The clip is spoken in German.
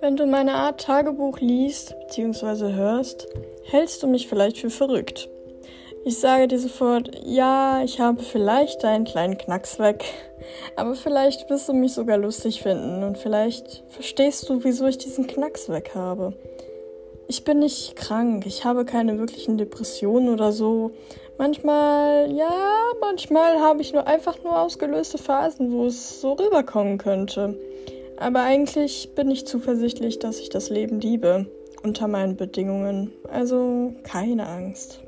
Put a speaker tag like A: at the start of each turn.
A: Wenn du meine Art Tagebuch liest bzw. hörst, hältst du mich vielleicht für verrückt. Ich sage dir sofort, ja, ich habe vielleicht einen kleinen Knacks weg, aber vielleicht wirst du mich sogar lustig finden und vielleicht verstehst du, wieso ich diesen Knacks weg habe. Ich bin nicht krank, ich habe keine wirklichen Depressionen oder so. Manchmal, ja, manchmal habe ich nur einfach nur ausgelöste Phasen, wo es so rüberkommen könnte. Aber eigentlich bin ich zuversichtlich, dass ich das Leben liebe. Unter meinen Bedingungen. Also keine Angst.